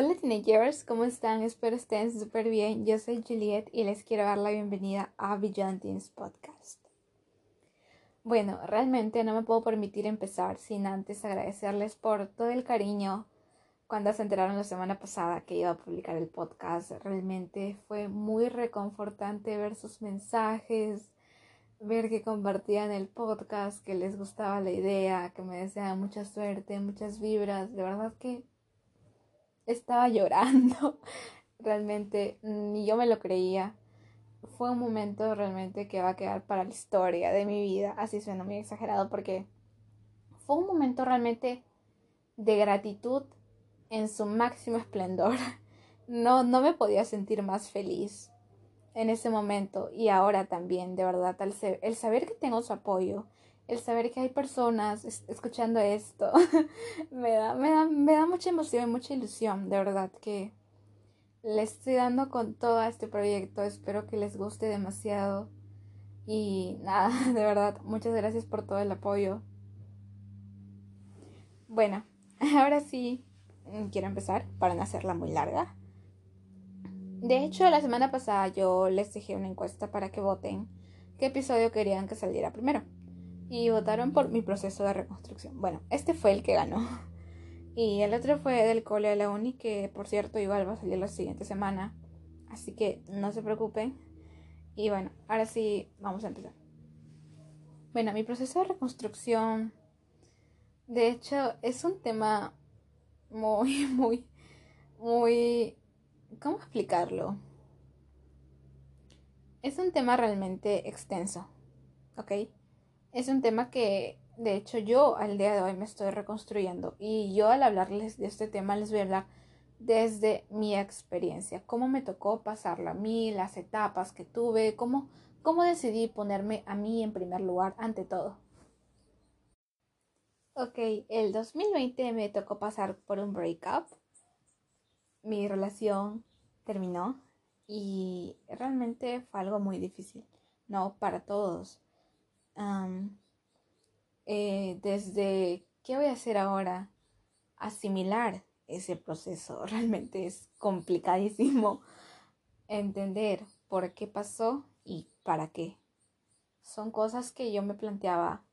Hola teenagers, ¿cómo están? Espero estén súper bien. Yo soy Juliet y les quiero dar la bienvenida a Beyond Podcast. Bueno, realmente no me puedo permitir empezar sin antes agradecerles por todo el cariño cuando se enteraron la semana pasada que iba a publicar el podcast. Realmente fue muy reconfortante ver sus mensajes, ver que compartían el podcast, que les gustaba la idea, que me deseaban mucha suerte, muchas vibras. De verdad que estaba llorando. Realmente ni yo me lo creía. Fue un momento realmente que va a quedar para la historia de mi vida. Así suena muy exagerado porque fue un momento realmente de gratitud en su máximo esplendor. No, no me podía sentir más feliz en ese momento y ahora también, de verdad, el saber que tengo su apoyo, el saber que hay personas escuchando esto me, da, me, da, me da mucha emoción y mucha ilusión, de verdad que les estoy dando con todo este proyecto, espero que les guste demasiado y nada, de verdad, muchas gracias por todo el apoyo. Bueno, ahora sí quiero empezar para no hacerla muy larga. De hecho, la semana pasada yo les dejé una encuesta para que voten qué episodio querían que saliera primero y votaron por mi proceso de reconstrucción. Bueno, este fue el que ganó. Y el otro fue del cole de la uni, que por cierto igual va a salir la siguiente semana. Así que no se preocupen. Y bueno, ahora sí vamos a empezar. Bueno, mi proceso de reconstrucción, de hecho, es un tema muy, muy, muy... ¿Cómo explicarlo? Es un tema realmente extenso, ¿ok? Es un tema que de hecho yo al día de hoy me estoy reconstruyendo y yo al hablarles de este tema les voy a hablar desde mi experiencia, cómo me tocó pasarlo a mí, las etapas que tuve, cómo, cómo decidí ponerme a mí en primer lugar ante todo. Ok, el 2020 me tocó pasar por un breakup. Mi relación terminó y realmente fue algo muy difícil, no para todos eh, desde qué voy a hacer ahora, asimilar ese proceso. Realmente es complicadísimo entender por qué pasó y para qué. Son cosas que yo me planteaba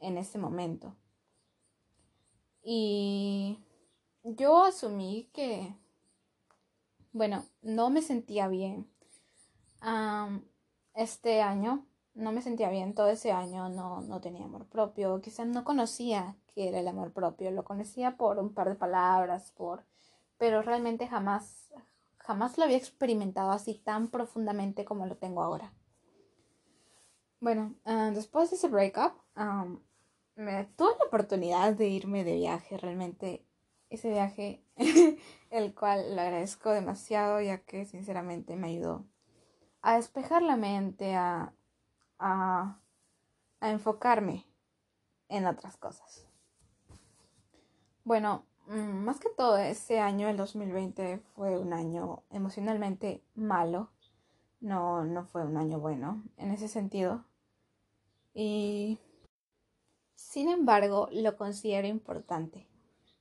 en ese momento. Y yo asumí que, bueno, no me sentía bien. este año no me sentía bien todo ese año, no, no tenía amor propio, quizás no conocía qué era el amor propio, lo conocía por un par de palabras, por, pero realmente jamás, jamás lo había experimentado así tan profundamente como lo tengo ahora. Bueno, ah, después de ese breakup, me tuve la oportunidad de irme de viaje, realmente ese viaje, el cual lo agradezco demasiado, ya que sinceramente me ayudó a despejar la mente, a a, enfocarme en otras cosas. Bueno, mm, más que todo ese año, el 2020, fue un año emocionalmente malo. No, no fue un año bueno en ese sentido. Y sin embargo, lo considero importante,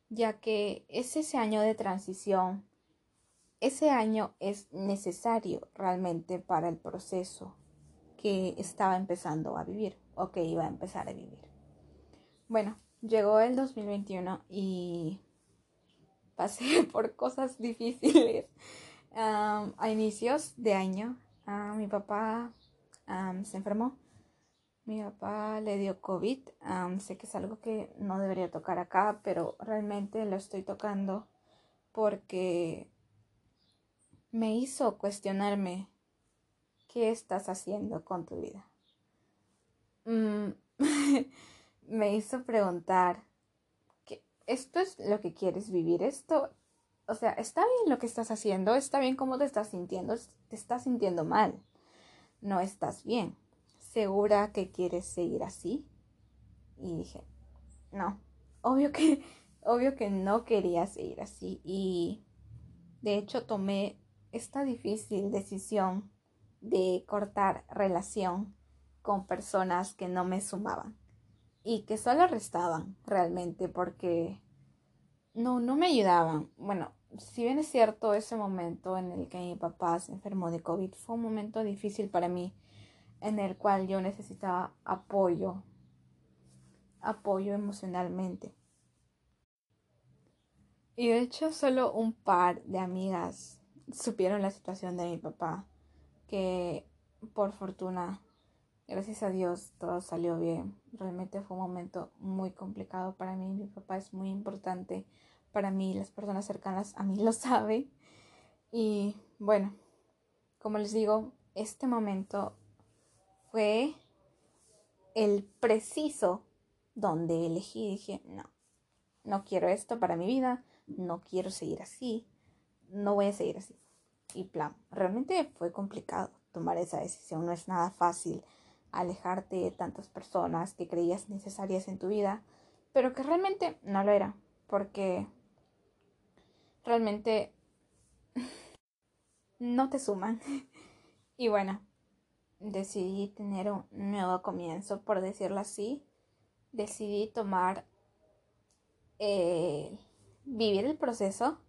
ya que es ese año de transición. Ese año es necesario realmente para el proceso que estaba empezando a vivir o que iba a empezar a vivir. Bueno, llegó el 2021 y pasé por cosas difíciles. a inicios de año, mi papá se enfermó. Mi papá le dio COVID. sé que es algo que no debería tocar acá, pero realmente lo estoy tocando porque me hizo cuestionarme ¿qué estás haciendo con tu vida? Mm, me hizo preguntar, ¿esto es lo que quieres vivir? Esto, o sea, ¿está bien lo que estás haciendo? ¿Está bien cómo te estás sintiendo? ¿Te estás sintiendo mal? No estás bien. ¿Segura que quieres seguir así? Y dije, no, obvio que, obvio que no quería seguir así. Y de hecho tomé esta difícil decisión de cortar relación con personas que no me sumaban y que solo restaban realmente porque no, no me ayudaban. Bueno, si bien es cierto, ese momento en el que mi papá se enfermó de COVID fue un momento difícil para mí, en el cual yo necesitaba apoyo, apoyo emocionalmente. Y de hecho solo un par de amigas supieron la situación de mi papá, que por fortuna, gracias a Dios, todo salió bien. Realmente fue un momento muy complicado para mí. Mi papá es muy importante para mí, las personas cercanas a mí lo saben. Y bueno, como les digo, este momento fue el preciso donde elegí, dije, no, no quiero esto para mi vida, no quiero seguir así, no voy a seguir así. Y plan, realmente fue complicado tomar esa decisión, no es nada fácil alejarte de tantas personas que creías necesarias en tu vida, pero que realmente no lo era, porque realmente no te suman. Y bueno, decidí tener un nuevo comienzo, por decirlo así. Decidí tomar eh, vivir el proceso,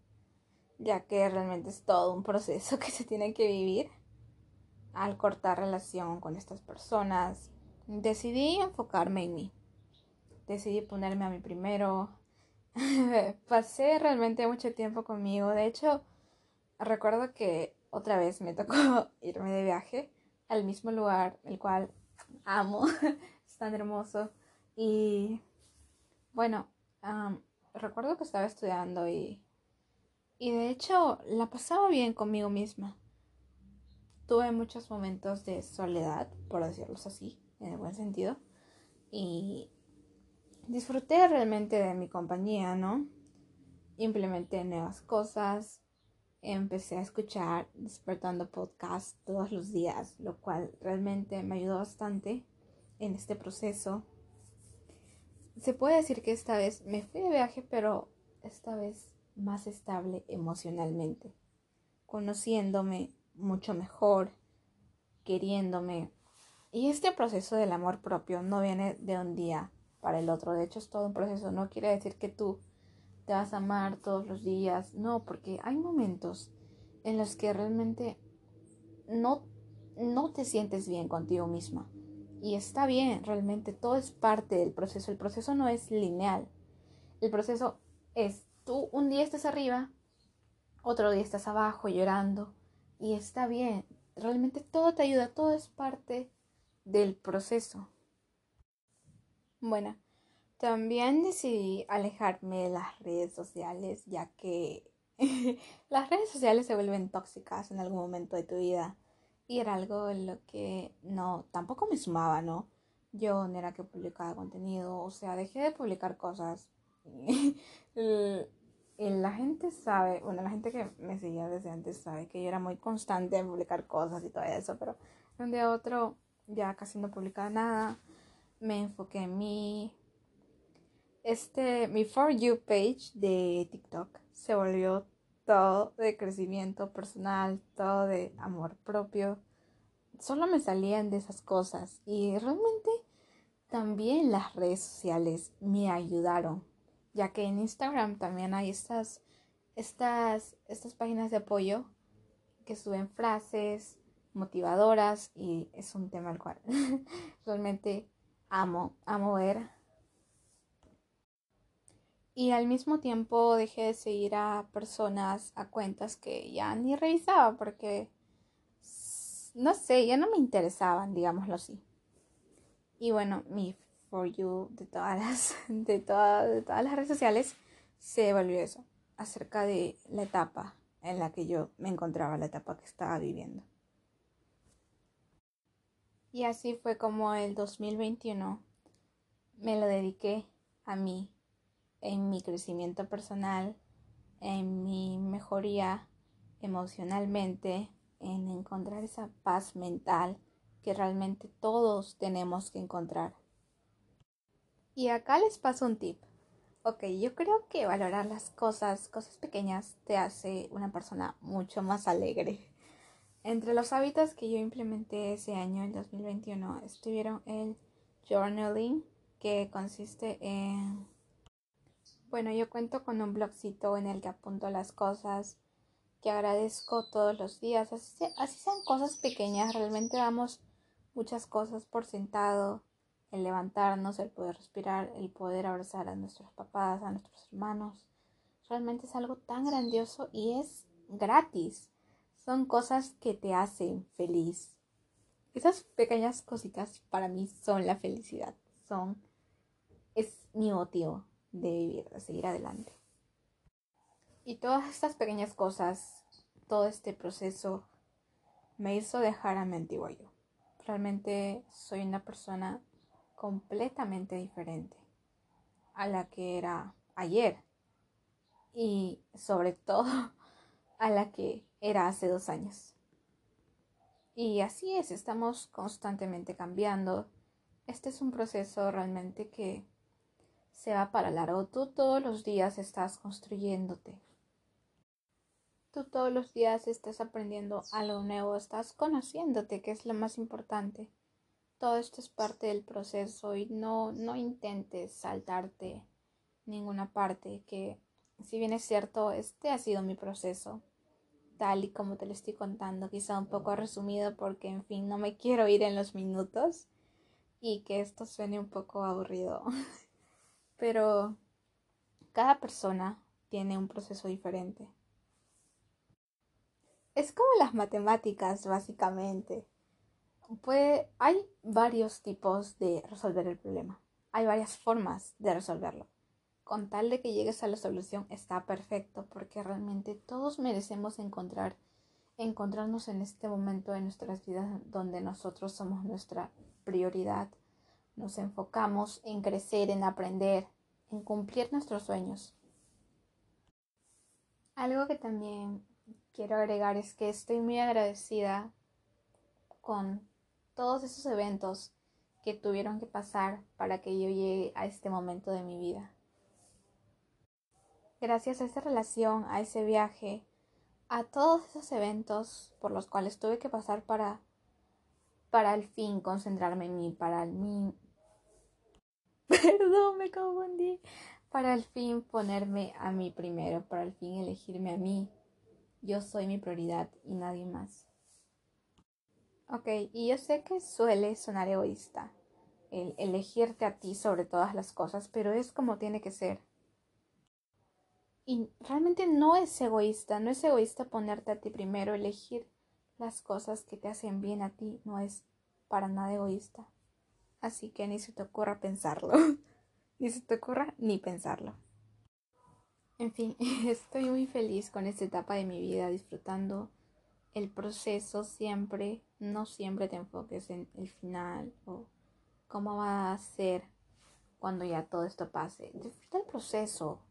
ya que realmente es todo un proceso que se tiene que vivir al cortar relación con estas personas. Decidí enfocarme en mí. Decidí ponerme a mí primero. Pasé realmente mucho tiempo conmigo. De hecho, recuerdo que otra vez me tocó irme de viaje al mismo lugar, el cual amo. es tan hermoso. Y bueno, recuerdo que estaba estudiando y, y de hecho la pasaba bien conmigo misma. Tuve muchos momentos de soledad, por decirlos así, en el buen sentido, y disfruté realmente de mi compañía, ¿no? Implementé nuevas cosas, empecé a escuchar despertando podcast todos los días, lo cual realmente me ayudó bastante en este proceso se puede decir que esta vez me fui de viaje, pero esta vez más estable emocionalmente, conociéndome mucho mejor, queriéndome. Y este proceso del amor propio no viene de un día para el otro, de hecho es todo un proceso, no quiere decir que tú te vas a amar todos los días, no, porque hay momentos en los que realmente no, no te sientes bien contigo misma y está bien, realmente todo es parte del proceso. El proceso no es lineal. El proceso es tú un día estás arriba, otro día estás abajo llorando y está bien. Realmente todo te ayuda, todo es parte del proceso. Bueno, también decidí alejarme de las redes sociales ya que las redes sociales se vuelven tóxicas en algún momento de tu vida y era algo en lo que no, tampoco me sumaba, ¿no? Yo no era que publicaba contenido, o sea, dejé de publicar cosas. la gente sabe, bueno, la gente que me seguía desde antes sabe que yo era muy constante en publicar cosas y todo eso, pero de un día otro ya casi no publicaba nada. Me enfoqué en mí. Este, mi For You page de TikTok se volvió todo de crecimiento personal, todo de amor propio. Solo me salían de esas cosas y realmente también las redes sociales me ayudaron, ya que en Instagram también hay estas, estas, estas páginas de apoyo que suben frases motivadoras y es un tema al cual realmente amo, amo ver y al mismo tiempo dejé de seguir a personas, a cuentas que ya ni revisaba porque, no sé, ya no me interesaban, digámoslo así. Y bueno, mi For You de todas las, de, de todas las redes sociales se volvió eso, acerca de la etapa en la que yo me encontraba, la etapa que estaba viviendo. Y así fue como el 2021 me lo dediqué a mí, en mi crecimiento personal, en mi mejoría emocionalmente, en encontrar esa paz mental que realmente todos tenemos que encontrar. Y acá les paso un tip. Ok, yo creo que valorar las cosas, cosas pequeñas, te hace una persona mucho más alegre. Entre los hábitos que yo implementé ese año, el 2021, estuvieron el journaling, que consiste en Bueno, yo cuento con un blogcito en el que apunto las cosas que agradezco todos los días, así, así sean cosas pequeñas, realmente damos muchas cosas por sentado, el levantarnos, el poder respirar, el poder abrazar a nuestros papás, a nuestros hermanos. Realmente es algo tan grandioso y es gratis. Son cosas que te hacen feliz. Esas pequeñas cositas para mí son la felicidad. Son es mi motivo de vivir, de seguir adelante. Y todas estas pequeñas cosas, todo este proceso, me hizo dejar a mi yo. Realmente soy una persona completamente diferente a la que era ayer y sobre todo a la que era hace dos años. Y así es, estamos constantemente cambiando. Este es un proceso realmente que se va para largo. Tú todos los días estás construyéndote, Tú todos los días estás aprendiendo algo nuevo, estás conociéndote, que es lo más importante. Todo esto es parte del proceso y no, no intentes saltarte ninguna parte, que si bien es cierto, este ha sido mi proceso, tal y como te lo estoy contando, quizá un poco resumido porque, en fin, no me quiero ir en los minutos y que esto suene un poco aburrido. Pero cada persona tiene un proceso diferente. Es como las matemáticas, básicamente. Puede, hay varios tipos de resolver el problema. Hay varias formas de resolverlo. Con tal de que llegues a la solución está perfecto porque realmente todos merecemos encontrar encontrarnos en este momento de nuestras vidas donde nosotros somos nuestra prioridad. Nos enfocamos en crecer, en aprender, en cumplir nuestros sueños. Algo que también quiero agregar es que estoy muy agradecida con todos esos eventos que tuvieron que pasar para que yo llegue a este momento de mi vida. Gracias a esa relación, a ese viaje, a todos esos eventos por los cuales tuve que pasar para para al fin concentrarme en mí, para al mí Perdón, me confundí. Para al fin ponerme a mí primero, para al fin elegirme a mí, yo soy mi prioridad y nadie más. Ok, y yo sé que suele sonar egoísta el elegirte a ti sobre todas las cosas, pero es como tiene que ser. Y realmente no es egoísta, no es egoísta ponerte a ti primero, elegir las cosas que te hacen bien a ti, no es para nada egoísta. Así que ni se te ocurra pensarlo, ni se te ocurra ni pensarlo. En fin, estoy muy feliz con esta etapa de mi vida, disfrutando el proceso siempre, no siempre te enfoques en el final o cómo va a ser cuando ya todo esto pase. Disfruta el proceso,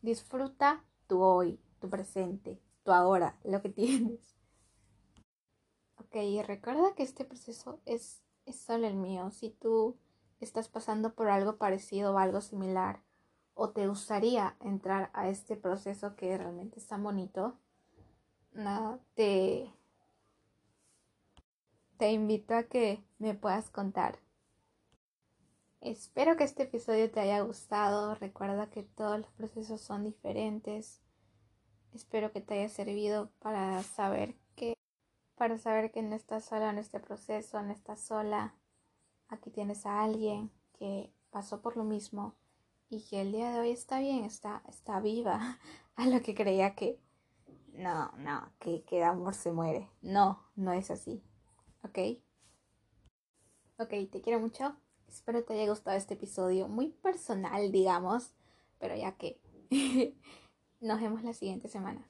disfruta tu hoy, tu presente, tu ahora, lo que tienes. Ok, recuerda que este proceso es, es solo el mío. Si tú estás pasando por algo parecido o algo similar, o te gustaría entrar a este proceso que realmente es tan bonito, nada, te, te invito a que me puedas contar. Espero que este episodio te haya gustado. Recuerda que todos los procesos son diferentes. Espero que te haya servido para saber que para saber que no estás sola en este proceso, no estás sola. Aquí tienes a alguien que pasó por lo mismo y que el día de hoy está bien, está, está viva, a lo que creía que no, no, que, que amor se muere. No, no es así. ¿Ok? Ok, te quiero mucho. Espero te haya gustado este episodio muy personal, digamos, pero ya que nos vemos la siguiente semana.